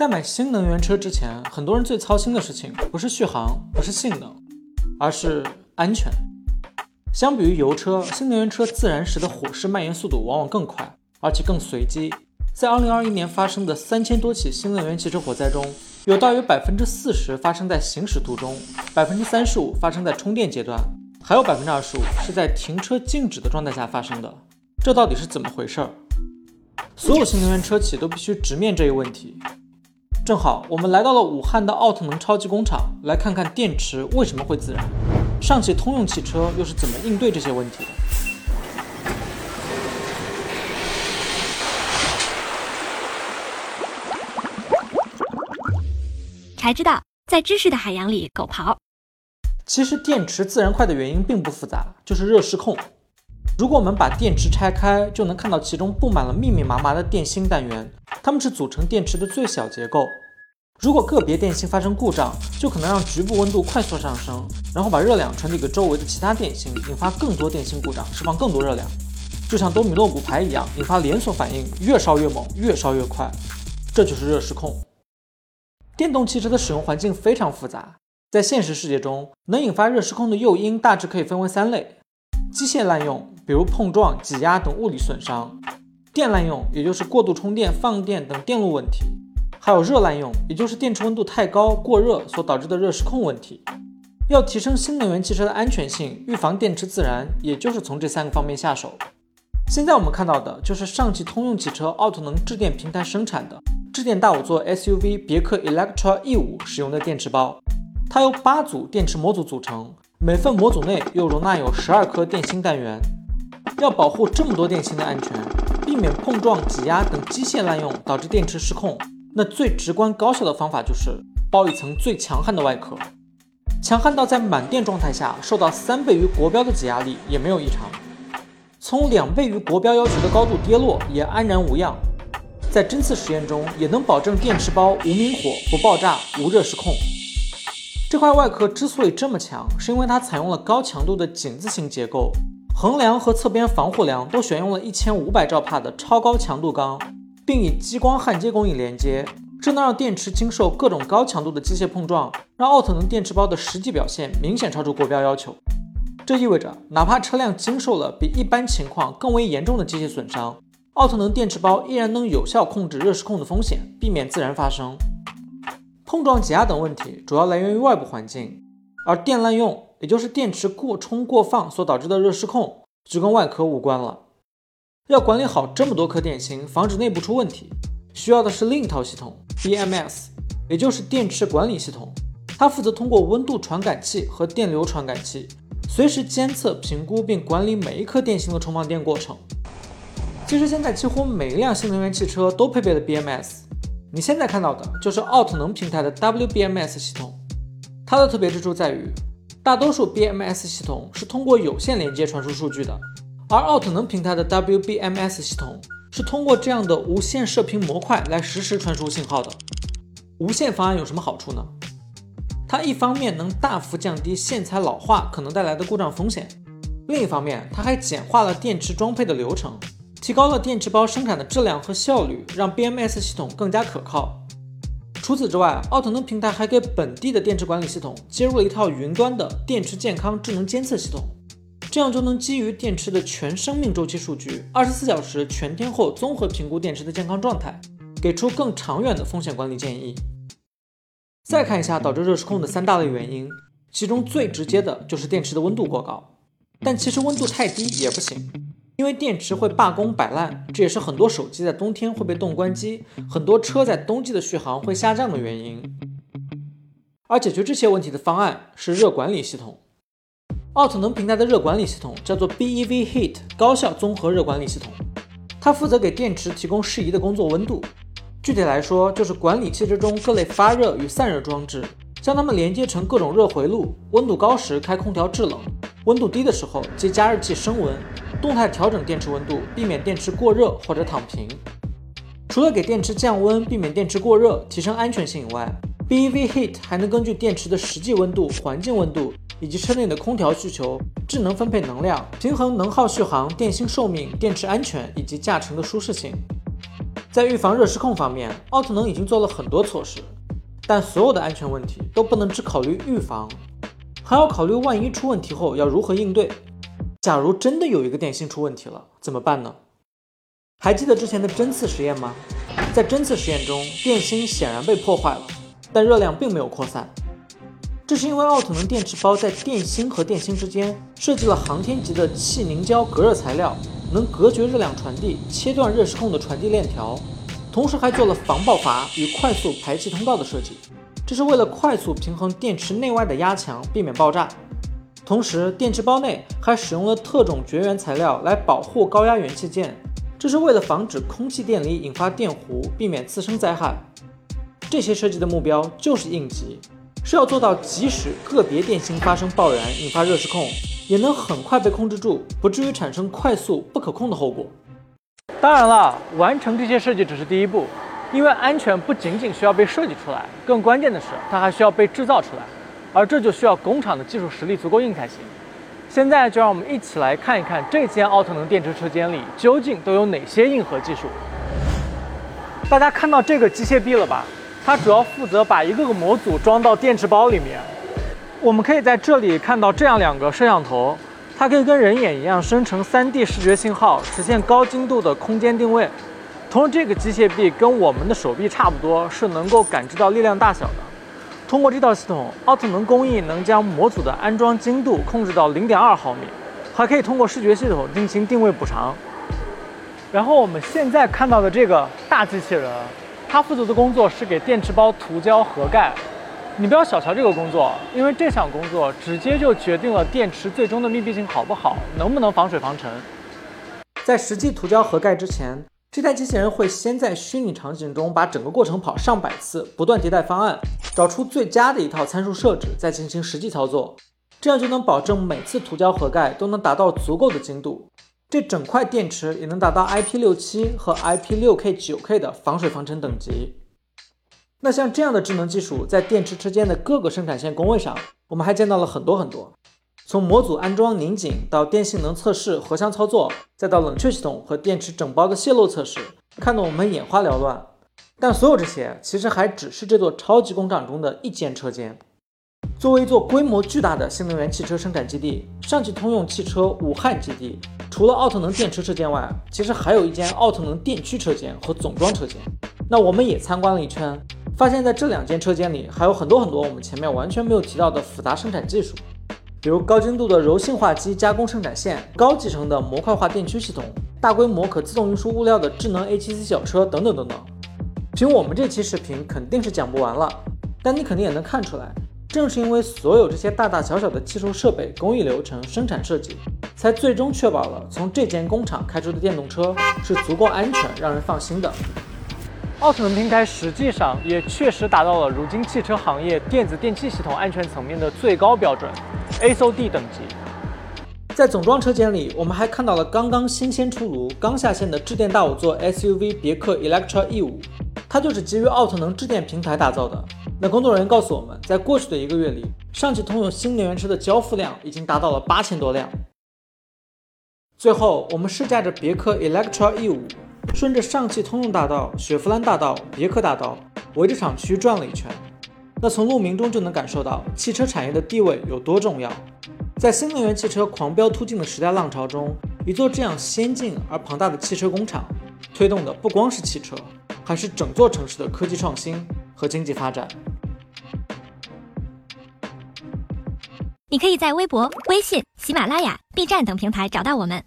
在买新能源车之前，很多人最操心的事情不是续航，不是性能，而是安全。相比于油车，新能源车自燃时的火势蔓延速度往往更快，而且更随机。在2021年发生的三千多起新能源汽车火灾中，有大约百分之四十发生在行驶途中，百分之三十五发生在充电阶段，还有百分之二十五是在停车静止的状态下发生的。这到底是怎么回事儿？所有新能源车企都必须直面这一问题。正好，我们来到了武汉的奥特能超级工厂，来看看电池为什么会自燃，上汽通用汽车又是怎么应对这些问题的。才知道，在知识的海洋里狗刨。其实电池自燃快的原因并不复杂，就是热失控。如果我们把电池拆开，就能看到其中布满了密密麻麻的电芯单元，它们是组成电池的最小结构。如果个别电芯发生故障，就可能让局部温度快速上升，然后把热量传递给周围的其他电芯，引发更多电芯故障，释放更多热量，就像多米诺骨牌一样，引发连锁反应，越烧越猛，越烧越快。这就是热失控。电动汽车的使用环境非常复杂，在现实世界中，能引发热失控的诱因大致可以分为三类：机械滥用。比如碰撞、挤压等物理损伤，电滥用，也就是过度充电、放电等电路问题；还有热滥用，也就是电池温度太高、过热所导致的热失控问题。要提升新能源汽车的安全性，预防电池自燃，也就是从这三个方面下手。现在我们看到的就是上汽通用汽车奥特能智电平台生产的智电大五座 SUV 别克 Electra E5 使用的电池包，它由八组电池模组组成，每份模组内又容纳有十二颗电芯单元。要保护这么多电芯的安全，避免碰撞、挤压等机械滥用导致电池失控，那最直观高效的方法就是包一层最强悍的外壳，强悍到在满电状态下受到三倍于国标的挤压力也没有异常，从两倍于国标要求的高度跌落也安然无恙，在针刺实验中也能保证电池包无明火、不爆炸、无热失控。这块外壳之所以这么强，是因为它采用了高强度的井字形结构。横梁和侧边防护梁都选用了一千五百兆帕的超高强度钢，并以激光焊接工艺连接，这能让电池经受各种高强度的机械碰撞，让奥特能电池包的实际表现明显超出国标要求。这意味着，哪怕车辆经受了比一般情况更为严重的机械损伤，奥特能电池包依然能有效控制热失控的风险，避免自燃发生。碰撞、挤压等问题主要来源于外部环境，而电滥用。也就是电池过充过放所导致的热失控，就跟外壳无关了。要管理好这么多颗电芯，防止内部出问题，需要的是另一套系统 BMS，也就是电池管理系统。它负责通过温度传感器和电流传感器，随时监测、评估并管理每一颗电芯的充放电过程。其实现在几乎每一辆新能源汽车都配备了 BMS，你现在看到的就是奥特能平台的 WBMS 系统。它的特别之处在于。大多数 BMS 系统是通过有线连接传输数据的，而奥特能平台的 WBMS 系统是通过这样的无线射频模块来实时传输信号的。无线方案有什么好处呢？它一方面能大幅降低线材老化可能带来的故障风险，另一方面它还简化了电池装配的流程，提高了电池包生产的质量和效率，让 BMS 系统更加可靠。除此之外，奥特能平台还给本地的电池管理系统接入了一套云端的电池健康智能监测系统，这样就能基于电池的全生命周期数据，二十四小时全天候综合评估电池的健康状态，给出更长远的风险管理建议。再看一下导致热失控的三大类原因，其中最直接的就是电池的温度过高，但其实温度太低也不行。因为电池会罢工摆烂，这也是很多手机在冬天会被冻关机，很多车在冬季的续航会下降的原因。而解决这些问题的方案是热管理系统。奥特能平台的热管理系统叫做 BEV Heat 高效综合热管理系统，它负责给电池提供适宜的工作温度。具体来说，就是管理汽车中各类发热与散热装置，将它们连接成各种热回路，温度高时开空调制冷，温度低的时候接加热器升温。动态调整电池温度，避免电池过热或者躺平。除了给电池降温、避免电池过热、提升安全性以外，BEV Heat 还能根据电池的实际温度、环境温度以及车内的空调需求，智能分配能量，平衡能耗续航、电芯寿命、电池安全以及驾乘的舒适性。在预防热失控方面，奥特能已经做了很多措施，但所有的安全问题都不能只考虑预防，还要考虑万一出问题后要如何应对。假如真的有一个电芯出问题了，怎么办呢？还记得之前的针刺实验吗？在针刺实验中，电芯显然被破坏了，但热量并没有扩散。这是因为奥特能电池包在电芯和电芯之间设计了航天级的气凝胶隔热材料，能隔绝热量传递，切断热失控的传递链条，同时还做了防爆阀与快速排气通道的设计，这是为了快速平衡电池内外的压强，避免爆炸。同时，电池包内还使用了特种绝缘材料来保护高压元器件，这是为了防止空气电离引发电弧，避免次生灾害。这些设计的目标就是应急。是要做到，即使个别电芯发生爆燃，引发热失控，也能很快被控制住，不至于产生快速不可控的后果。当然了，完成这些设计只是第一步，因为安全不仅仅需要被设计出来，更关键的是它还需要被制造出来，而这就需要工厂的技术实力足够硬才行。现在就让我们一起来看一看这间奥特能电池车间里究竟都有哪些硬核技术。大家看到这个机械臂了吧？它主要负责把一个个模组装到电池包里面。我们可以在这里看到这样两个摄像头，它可以跟人眼一样生成 3D 视觉信号，实现高精度的空间定位。同时，这个机械臂跟我们的手臂差不多，是能够感知到力量大小的。通过这套系统，奥特能工艺能将模组的安装精度控制到0.2毫米，还可以通过视觉系统进行定位补偿。然后我们现在看到的这个大机器人。它负责的工作是给电池包涂胶合盖，你不要小瞧这个工作，因为这项工作直接就决定了电池最终的密闭性好不好，能不能防水防尘。在实际涂胶合盖之前，这台机器人会先在虚拟场景中把整个过程跑上百次，不断迭代方案，找出最佳的一套参数设置，再进行实际操作，这样就能保证每次涂胶合盖都能达到足够的精度。这整块电池也能达到 IP67 和 IP6K、9K 的防水防尘等级。那像这样的智能技术，在电池车间的各个生产线工位上，我们还见到了很多很多。从模组安装、拧紧到电性能测试、合箱操作，再到冷却系统和电池整包的泄漏测试，看得我们眼花缭乱。但所有这些其实还只是这座超级工厂中的一间车间。作为一座规模巨大的新能源汽车生产基地，上汽通用汽车武汉基地除了奥特能电池车间外，其实还有一间奥特能电驱车间和总装车间。那我们也参观了一圈，发现在这两间车间里还有很多很多我们前面完全没有提到的复杂生产技术，比如高精度的柔性化机加工生产线、高集成的模块化电驱系统、大规模可自动运输物料的智能 A7C 小车等等等等。凭我们这期视频肯定是讲不完了，但你肯定也能看出来。正是因为所有这些大大小小的技术设备、工艺流程、生产设计，才最终确保了从这间工厂开出的电动车是足够安全、让人放心的。奥特能平台实际上也确实达到了如今汽车行业电子电气系统安全层面的最高标准 ——ASO-D 等级。在总装车间里，我们还看到了刚刚新鲜出炉、刚下线的智电大五座 SUV 别克 Electra E5，它就是基于奥特能智电平台打造的。那工作人员告诉我们，在过去的一个月里，上汽通用新能源车的交付量已经达到了八千多辆。最后，我们试驾着别克 Electra E5，顺着上汽通用大道、雪佛兰大道、别克大道，围着厂区转了一圈。那从路名中就能感受到汽车产业的地位有多重要。在新能源汽车狂飙突进的时代浪潮中，一座这样先进而庞大的汽车工厂，推动的不光是汽车，还是整座城市的科技创新和经济发展。你可以在微博、微信、喜马拉雅、B 站等平台找到我们。